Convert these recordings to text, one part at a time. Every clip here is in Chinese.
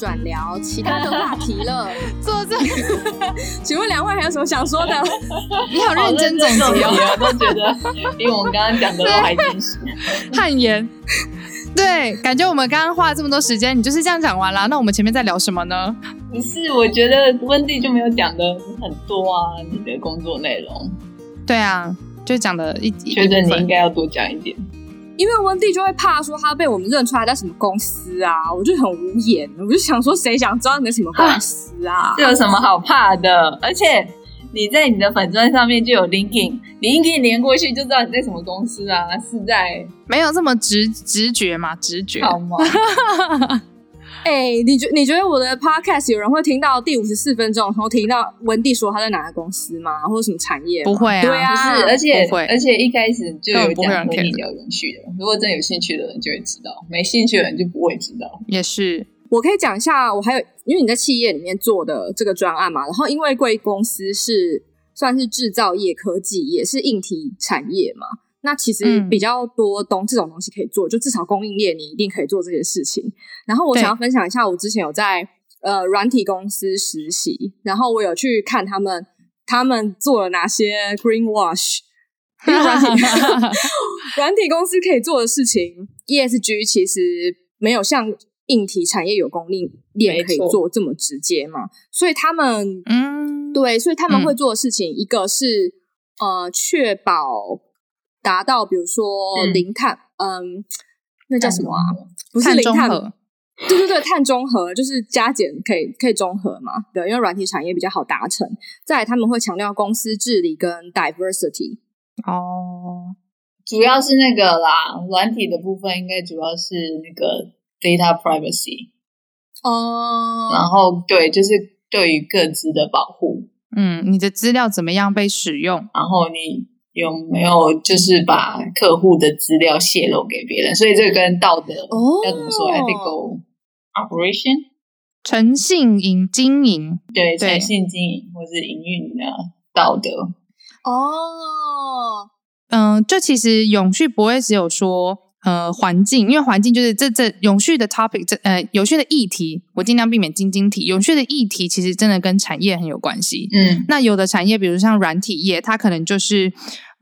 转聊其他的话题了，坐这。请问两位还有什么想说的？你好认真总结哦，我都觉得比我们刚刚讲的都还真实。汗颜，对，感觉我们刚刚花了这么多时间，你就是这样讲完了。那我们前面在聊什么呢？不是，我觉得温蒂就没有讲的很多啊，你的工作内容。对啊，就讲的一，觉得你应该要多讲一点。因为温蒂就会怕说他被我们认出来在什么公司啊，我就很无言，我就想说谁想知道你的什么公司啊？这有什么好怕的？而且你在你的粉钻上面就有 LinkedIn，LinkedIn 连过去就知道你在什么公司啊？是在没有这么直直觉嘛？直觉好吗？哎、欸，你觉你觉得我的 podcast 有人会听到第五十四分钟，然后听到温蒂说他在哪个公司吗？或者什么产业？不会啊，对啊，不是，而且而且一开始就有讲和你聊有趣的，如果真有兴趣的人就会知道，没兴趣的人就不会知道。也是，我可以讲一下，我还有因为你在企业里面做的这个专案嘛，然后因为贵公司是算是制造业、科技，也是硬体产业嘛。那其实比较多东这种东西可以做，就至少供应链你一定可以做这件事情。然后我想要分享一下，我之前有在呃软体公司实习，然后我有去看他们他们做了哪些 green wash，因为软体 软体公司可以做的事情，ESG 其实没有像硬体产业有供应链可以做这么直接嘛，所以他们嗯对，所以他们会做的事情，一个是呃确保。达到比如说零碳，嗯，嗯，那叫什么啊？不是零碳，碳对对对，碳中和就是加减可以可以中和嘛？对，因为软体产业比较好达成。再来他们会强调公司治理跟 diversity。哦，主要是那个啦，软体的部分应该主要是那个 data privacy。哦，然后对，就是对于各自的保护。嗯，你的资料怎么样被使用？然后你。有没有就是把客户的资料泄露给别人？所以这个跟道德、oh, 要怎么说？ethical operation，诚信营经营，对，诚信经营或是营运的道德。哦，嗯，就其实永续不会只有说呃环境，因为环境就是这这永续的 topic，这呃永续的议题，我尽量避免晶晶体。永续的议题其实真的跟产业很有关系。嗯，那有的产业，比如像软体业，它可能就是。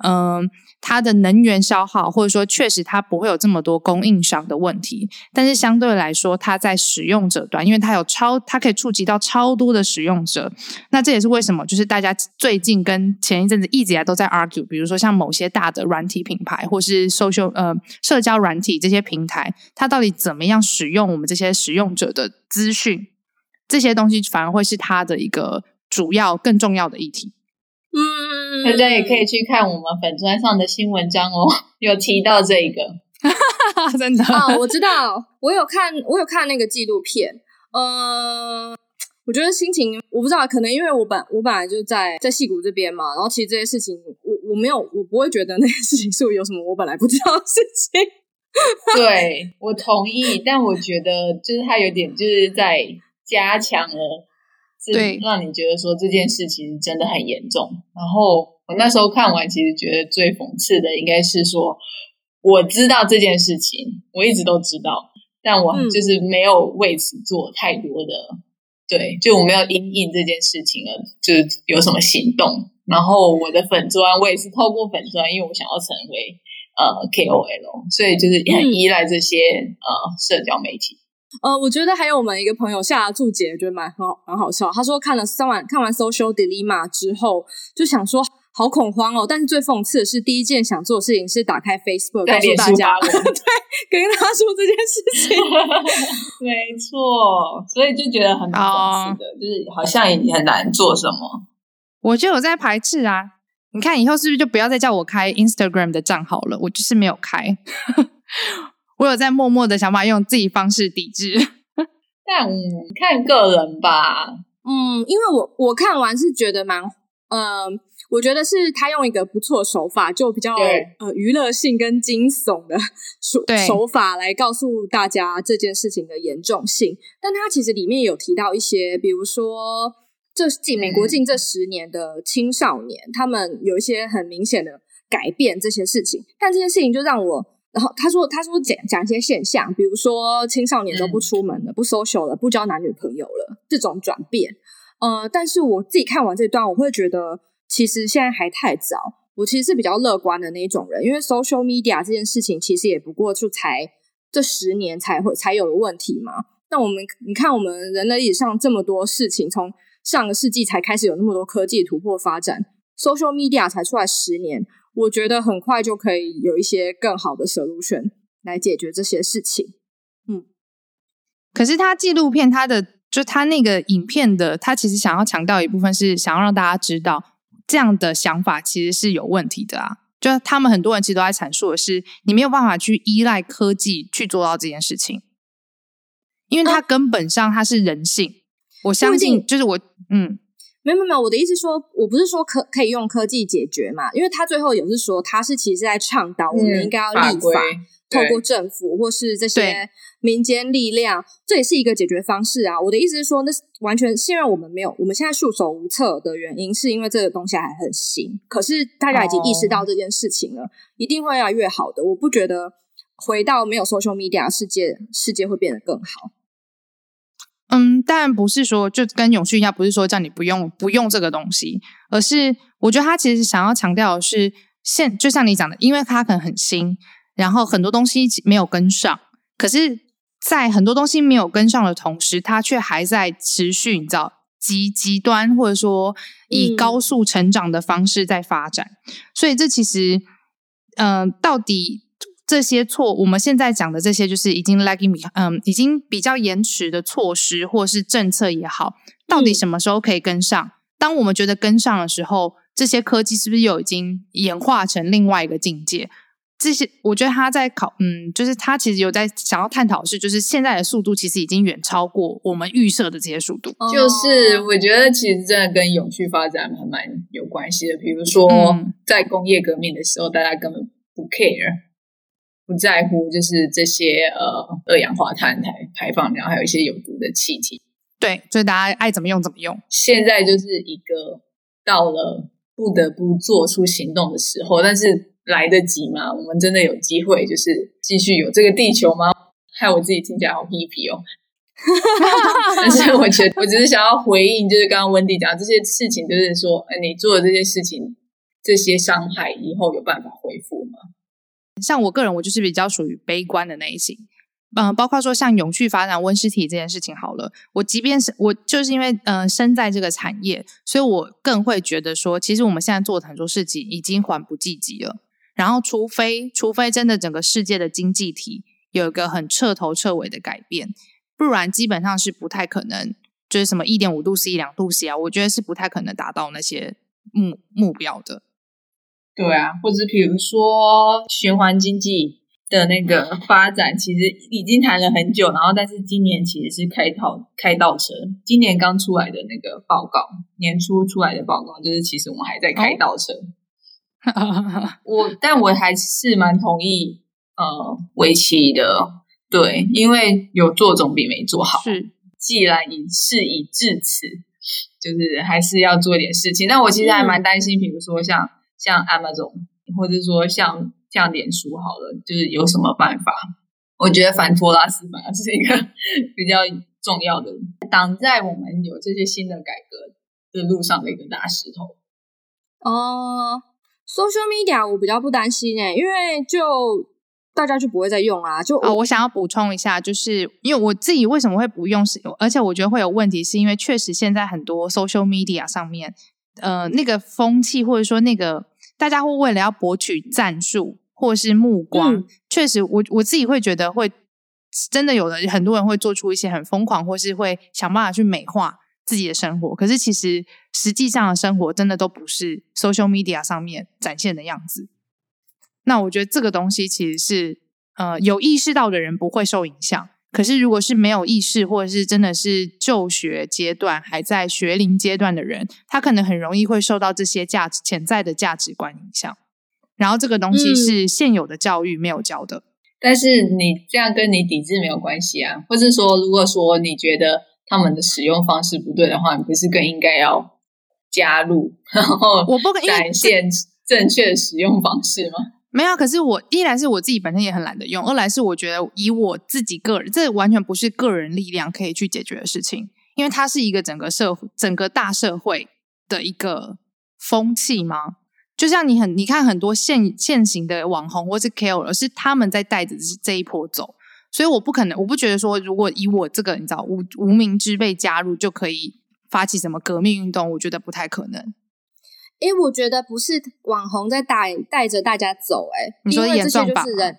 嗯，它的能源消耗，或者说确实它不会有这么多供应商的问题，但是相对来说，它在使用者端，因为它有超，它可以触及到超多的使用者。那这也是为什么，就是大家最近跟前一阵子一直以来都在 argue，比如说像某些大的软体品牌，或是 social 呃社交软体这些平台，它到底怎么样使用我们这些使用者的资讯，这些东西反而会是它的一个主要更重要的议题。嗯，大家也可以去看我们粉专上的新文章哦，有提到这一个，真的哦，我知道，我有看，我有看那个纪录片，呃，我觉得心情我不知道，可能因为我本我本来就在在戏谷这边嘛，然后其实这些事情，我我没有，我不会觉得那些事情是有什么我本来不知道的事情。对，我同意，但我觉得就是他有点就是在加强了。对，让你觉得说这件事情真的很严重。然后我那时候看完，其实觉得最讽刺的应该是说，我知道这件事情，我一直都知道，但我就是没有为此做太多的，嗯、对，就我没有因应这件事情而就是有什么行动。然后我的粉砖，我也是透过粉砖，因为我想要成为呃 KOL，所以就是很依赖这些、嗯、呃社交媒体。呃，我觉得还有我们一个朋友下了注解，觉得蛮很好，蛮好笑。他说看了三晚看完《Social Dilemma》之后，就想说，好恐慌哦！但是最讽刺的是，第一件想做的事情是打开 Facebook 告诉大家，对，跟他说这件事情。没错，所以就觉得很讽刺的，哦、就是好像也很难做什么。我就有在排斥啊！你看以后是不是就不要再叫我开 Instagram 的账号了？我就是没有开，我有在默默的想法用自己方式抵制。但看个人吧，嗯，因为我我看完是觉得蛮，嗯、呃。我觉得是他用一个不错手法，就比较呃娱乐性跟惊悚的手手法来告诉大家这件事情的严重性。但他其实里面有提到一些，比如说这近美国近这十年的青少年，嗯、他们有一些很明显的改变这些事情。但这件事情就让我，然后他说他说讲讲一些现象，比如说青少年都不出门了，嗯、不 social 了，不交男女朋友了，这种转变。呃，但是我自己看完这段，我会觉得。其实现在还太早，我其实是比较乐观的那一种人，因为 social media 这件事情其实也不过就才这十年才会才有的问题嘛。那我们你看，我们人类历史上这么多事情，从上个世纪才开始有那么多科技突破发展，social media 才出来十年，我觉得很快就可以有一些更好的 solution 来解决这些事情。嗯，可是他纪录片他的就他那个影片的，他其实想要强调一部分是想要让大家知道。这样的想法其实是有问题的啊！就他们很多人其实都在阐述的是，你没有办法去依赖科技去做到这件事情，因为它根本上它是人性。啊、我相信，就是我，嗯，没有没有，我的意思说，我不是说可可以用科技解决嘛，因为他最后也是说，他是其实在倡导我们应该要立法。嗯透过政府或是这些民间力量，这也是一个解决方式啊。我的意思是说，那完全是因为我们没有，我们现在束手无策的原因，是因为这个东西还很新。可是大家已经意识到这件事情了，哦、一定会越来越好的。我不觉得回到没有 social media 世界，世界会变得更好。嗯，当然不是说就跟永续一样，不是说叫你不用不用这个东西，而是我觉得他其实想要强调的是，现就像你讲的，因为它可能很新。然后很多东西没有跟上，可是，在很多东西没有跟上的同时，它却还在持续，你知道，极极端或者说以高速成长的方式在发展。嗯、所以这其实，嗯、呃，到底这些错，我们现在讲的这些，就是已经 lagging，嗯，已经比较延迟的措施或是政策也好，到底什么时候可以跟上？嗯、当我们觉得跟上的时候，这些科技是不是又已经演化成另外一个境界？这些我觉得他在考，嗯，就是他其实有在想要探讨的是，就是现在的速度其实已经远超过我们预设的这些速度。就是我觉得其实真的跟永续发展还蛮有关系的。比如说，在工业革命的时候，大家根本不 care，不在乎，就是这些呃二氧化碳排排放量，还有一些有毒的气体。对，所以大家爱怎么用怎么用。现在就是一个到了不得不做出行动的时候，但是。来得及吗？我们真的有机会，就是继续有这个地球吗？害我自己听起来好屁屁哦。但是我觉得，我只是想要回应，就是刚刚温蒂讲这些事情，就是说，哎，你做的这些事情，这些伤害以后有办法恢复吗？像我个人，我就是比较属于悲观的类型。嗯、包括说像永续发展温室体这件事情，好了，我即便是我就是因为嗯、身在这个产业，所以我更会觉得说，其实我们现在做的很多事情已经缓不济急了。然后，除非除非真的整个世界的经济体有一个很彻头彻尾的改变，不然基本上是不太可能，就是什么一点五度 C、两度 C 啊，我觉得是不太可能达到那些目目标的。对啊，或者比如说循环经济的那个发展，其实已经谈了很久，然后但是今年其实是开套开倒车。今年刚出来的那个报告，年初出来的报告，就是其实我们还在开倒车。哦 我，但我还是蛮同意，呃，围棋的，对，因为有做总比没做好。是，既然已事已至此，就是还是要做一点事情。但我其实还蛮担心，比如说像像 Amazon，或者说像像脸书，好了，就是有什么办法？我觉得反托拉斯反而是一个 比较重要的，挡在我们有这些新的改革的路上的一个大石头。哦。Social media 我比较不担心诶，因为就大家就不会再用啊。就啊、哦，我想要补充一下，就是因为我自己为什么会不用，是而且我觉得会有问题，是因为确实现在很多 social media 上面呃那个风气，或者说那个大家会为了要博取赞术或是目光，嗯、确实我我自己会觉得会真的有的很多人会做出一些很疯狂，或是会想办法去美化自己的生活。可是其实实际上的生活真的都不是 social media 上面展现的样子。那我觉得这个东西其实是呃有意识到的人不会受影响。可是，如果是没有意识，或者是真的是就学阶段还在学龄阶段的人，他可能很容易会受到这些价值潜在的价值观影响。然后，这个东西是现有的教育没有教的。嗯、但是，你这样跟你抵制没有关系啊。或者说，如果说你觉得他们的使用方式不对的话，你不是更应该要加入，然后我不展现正确的使用方式吗？没有，可是我一来是我自己本身也很懒得用，二来是我觉得以我自己个人，这完全不是个人力量可以去解决的事情，因为它是一个整个社、整个大社会的一个风气吗。就像你很你看很多现现行的网红或是 KOL，是他们在带着这一波走，所以我不可能，我不觉得说如果以我这个你知道无无名之辈加入就可以发起什么革命运动，我觉得不太可能。因为我觉得不是网红在带带着大家走，哎，因为这些就是人，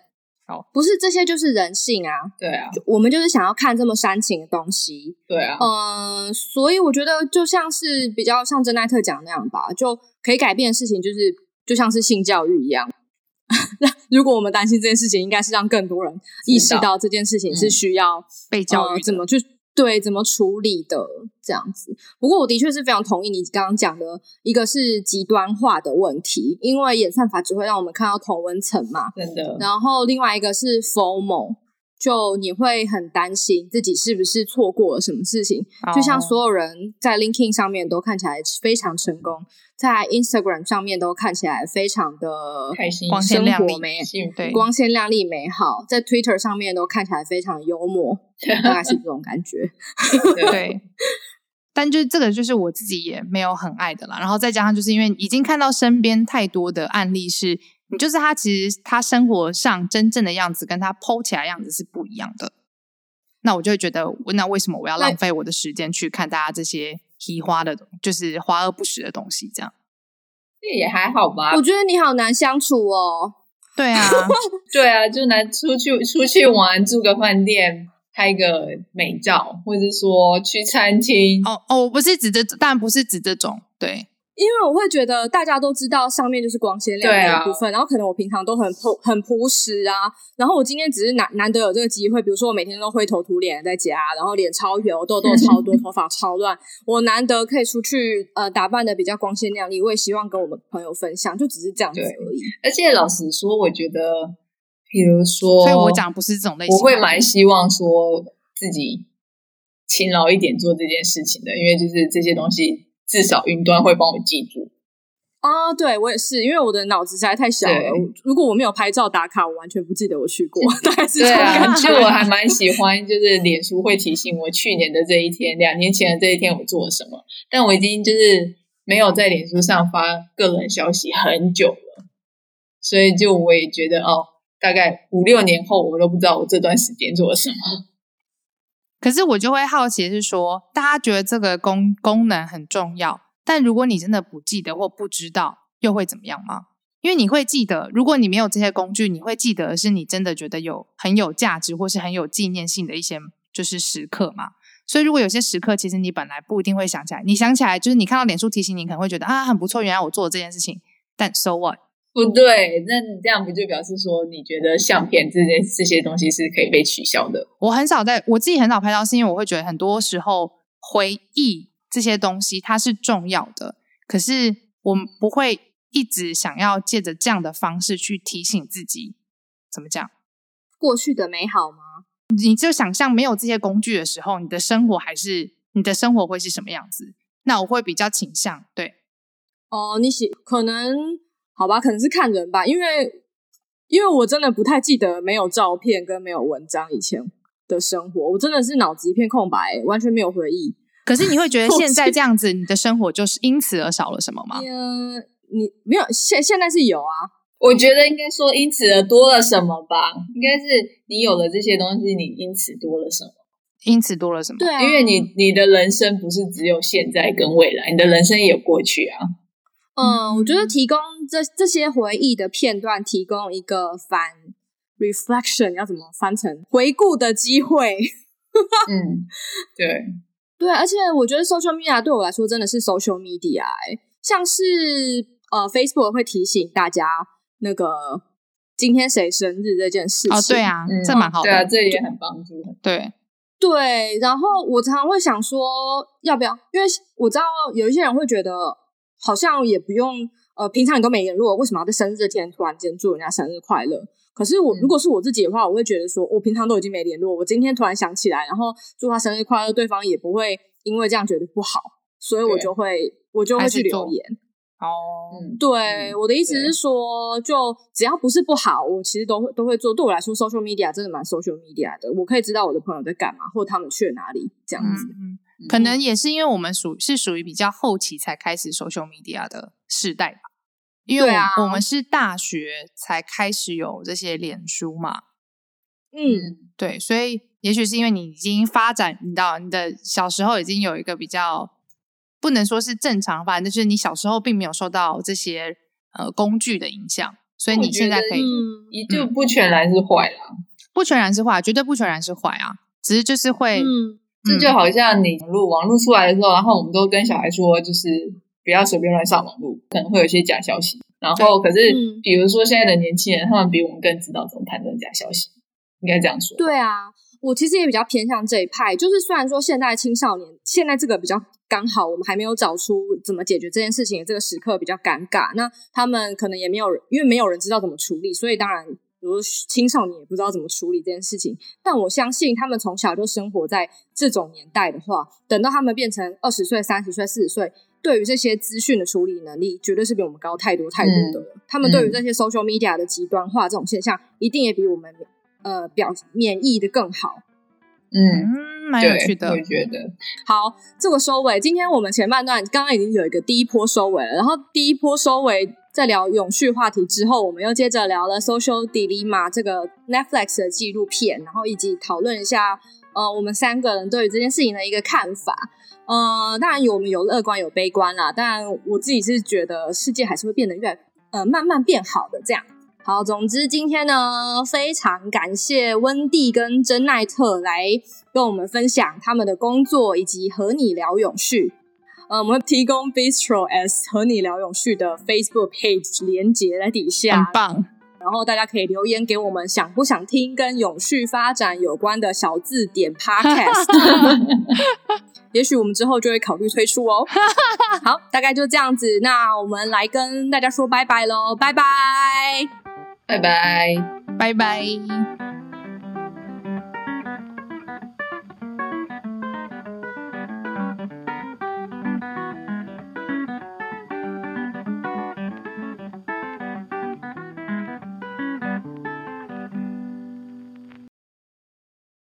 哦，不是这些就是人性啊，对啊，我们就是想要看这么煽情的东西，对啊，嗯，所以我觉得就像是比较像珍奈特讲那样吧，就可以改变的事情，就是就像是性教育一样。那 如果我们担心这件事情，应该是让更多人意识到这件事情是需要被教育，怎么去。对，怎么处理的这样子？不过我的确是非常同意你刚刚讲的，一个是极端化的问题，因为演算法只会让我们看到同温层嘛，真的。然后另外一个是 formal 就你会很担心自己是不是错过了什么事情，就像所有人在 LinkedIn 上面都看起来非常成功。在 Instagram 上面都看起来非常的开心，光鲜亮丽，美对，光鲜亮丽美好。在 Twitter 上面都看起来非常幽默，大概是这种感觉。对，但就是这个，就是我自己也没有很爱的啦。然后再加上，就是因为已经看到身边太多的案例是，你就是他其实他生活上真正的样子跟他 po 起来样子是不一样的。那我就会觉得，那为什么我要浪费我的时间去看大家这些？提花的，就是华而不实的东西，这样，这也还好吧。我觉得你好难相处哦。对啊，对啊，就难出去出去玩，住个饭店，拍个美照，或者说去餐厅。哦哦，我不是指这，当然不是指这种，对。因为我会觉得大家都知道上面就是光鲜亮丽的部分，啊、然后可能我平常都很朴很朴实啊，然后我今天只是难难得有这个机会，比如说我每天都灰头土脸在家，然后脸超油，痘痘超多，头发超乱，我难得可以出去呃打扮的比较光鲜亮丽，我也希望跟我们朋友分享，就只是这样子而已。而且老实说，我觉得，比如说，所以我讲不是这种类型，我会蛮希望说自己勤劳一点做这件事情的，因为就是这些东西。至少云端会帮我记住啊！对，我也是，因为我的脑子实在太小了。如果我没有拍照打卡，我完全不记得我去过。大概是这种感觉。就我还蛮喜欢，就是脸书会提醒我去年的这一天、两年前的这一天我做了什么。但我已经就是没有在脸书上发个人消息很久了，所以就我也觉得哦，大概五六年后我都不知道我这段时间做了什么。可是我就会好奇是说，大家觉得这个功功能很重要，但如果你真的不记得或不知道，又会怎么样吗？因为你会记得，如果你没有这些工具，你会记得是你真的觉得有很有价值或是很有纪念性的一些就是时刻嘛。所以如果有些时刻，其实你本来不一定会想起来，你想起来就是你看到脸书提醒你，可能会觉得啊很不错，原来我做了这件事情，但 so what？不对，那你这样不就表示说，你觉得相片这些这些东西是可以被取消的？我很少在我自己很少拍照，是因为我会觉得很多时候回忆这些东西它是重要的，可是我不会一直想要借着这样的方式去提醒自己，怎么讲？过去的美好吗？你就想象没有这些工具的时候，你的生活还是你的生活会是什么样子？那我会比较倾向对。哦，你喜可能。好吧，可能是看人吧，因为因为我真的不太记得没有照片跟没有文章以前的生活，我真的是脑子一片空白，完全没有回忆。可是你会觉得 现在这样子，你的生活就是因此而少了什么吗？嗯，你没有现现在是有啊，我觉得应该说因此而多了什么吧，应该是你有了这些东西，你因此多了什么？因此多了什么？对啊，因为你你的人生不是只有现在跟未来，你的人生也有过去啊。嗯，我觉得提供这这些回忆的片段，提供一个反 reflection，要怎么翻成回顾的机会？嗯，对 对，而且我觉得 social media 对我来说真的是 social media，欸，像是呃 Facebook 会提醒大家那个今天谁生日这件事情。哦，对啊，嗯、这蛮好的，对啊，这也很帮助。对对，然后我常常会想说，要不要？因为我知道有一些人会觉得。好像也不用，呃，平常你都没联络，为什么要在生日这天突然间祝人家生日快乐？可是我、嗯、如果是我自己的话，我会觉得说，我平常都已经没联络，我今天突然想起来，然后祝他生日快乐，对方也不会因为这样觉得不好，所以我就会我就会去留言。哦，对，嗯、我的意思是说，就只要不是不好，我其实都会都会做。对我来说，social media 真的蛮 social media 的，我可以知道我的朋友在干嘛，或者他们去了哪里，这样子。嗯可能也是因为我们属是属于比较后期才开始 social media 的世代吧，因为我们是大学才开始有这些脸书嘛，嗯，对，所以也许是因为你已经发展，你到你的小时候已经有一个比较不能说是正常发展，就是你小时候并没有受到这些呃工具的影响，所以你现在可以，嗯，就不全然是坏啦，不全然是坏，绝对不全然是坏啊，只是就是会。嗯这就好像你网络网络出来的时候，然后我们都跟小孩说，就是不要随便乱上网络，可能会有一些假消息。然后，可是比如说现在的年轻人，他们比我们更知道怎么判断假消息，应该这样说。对啊，我其实也比较偏向这一派。就是虽然说现在青少年现在这个比较刚好，我们还没有找出怎么解决这件事情的这个时刻比较尴尬，那他们可能也没有，因为没有人知道怎么处理，所以当然。比如青少年也不知道怎么处理这件事情，但我相信他们从小就生活在这种年代的话，等到他们变成二十岁、三十岁、四十岁，对于这些资讯的处理能力，绝对是比我们高太多太多的了。嗯、他们对于这些 social media 的极端化这种现象，嗯、一定也比我们呃表免疫的更好。嗯，蛮有趣的，我觉得。好，这个收尾，今天我们前半段刚刚已经有一个第一波收尾了，然后第一波收尾。在聊永续话题之后，我们又接着聊了《Social Dilemma》这个 Netflix 的纪录片，然后以及讨论一下，呃，我们三个人对于这件事情的一个看法。呃，当然有我们有乐观有悲观啦，但我自己是觉得世界还是会变得越呃慢慢变好的。这样好，总之今天呢，非常感谢温蒂跟珍奈特来跟我们分享他们的工作以及和你聊永续。呃，我们会提供 Bistro S 和你聊永续的 Facebook page 连结在底下，很棒。然后大家可以留言给我们，想不想听跟永续发展有关的小字典 Podcast？也许我们之后就会考虑推出哦。好，大概就这样子，那我们来跟大家说拜拜喽，拜拜，拜拜，拜拜。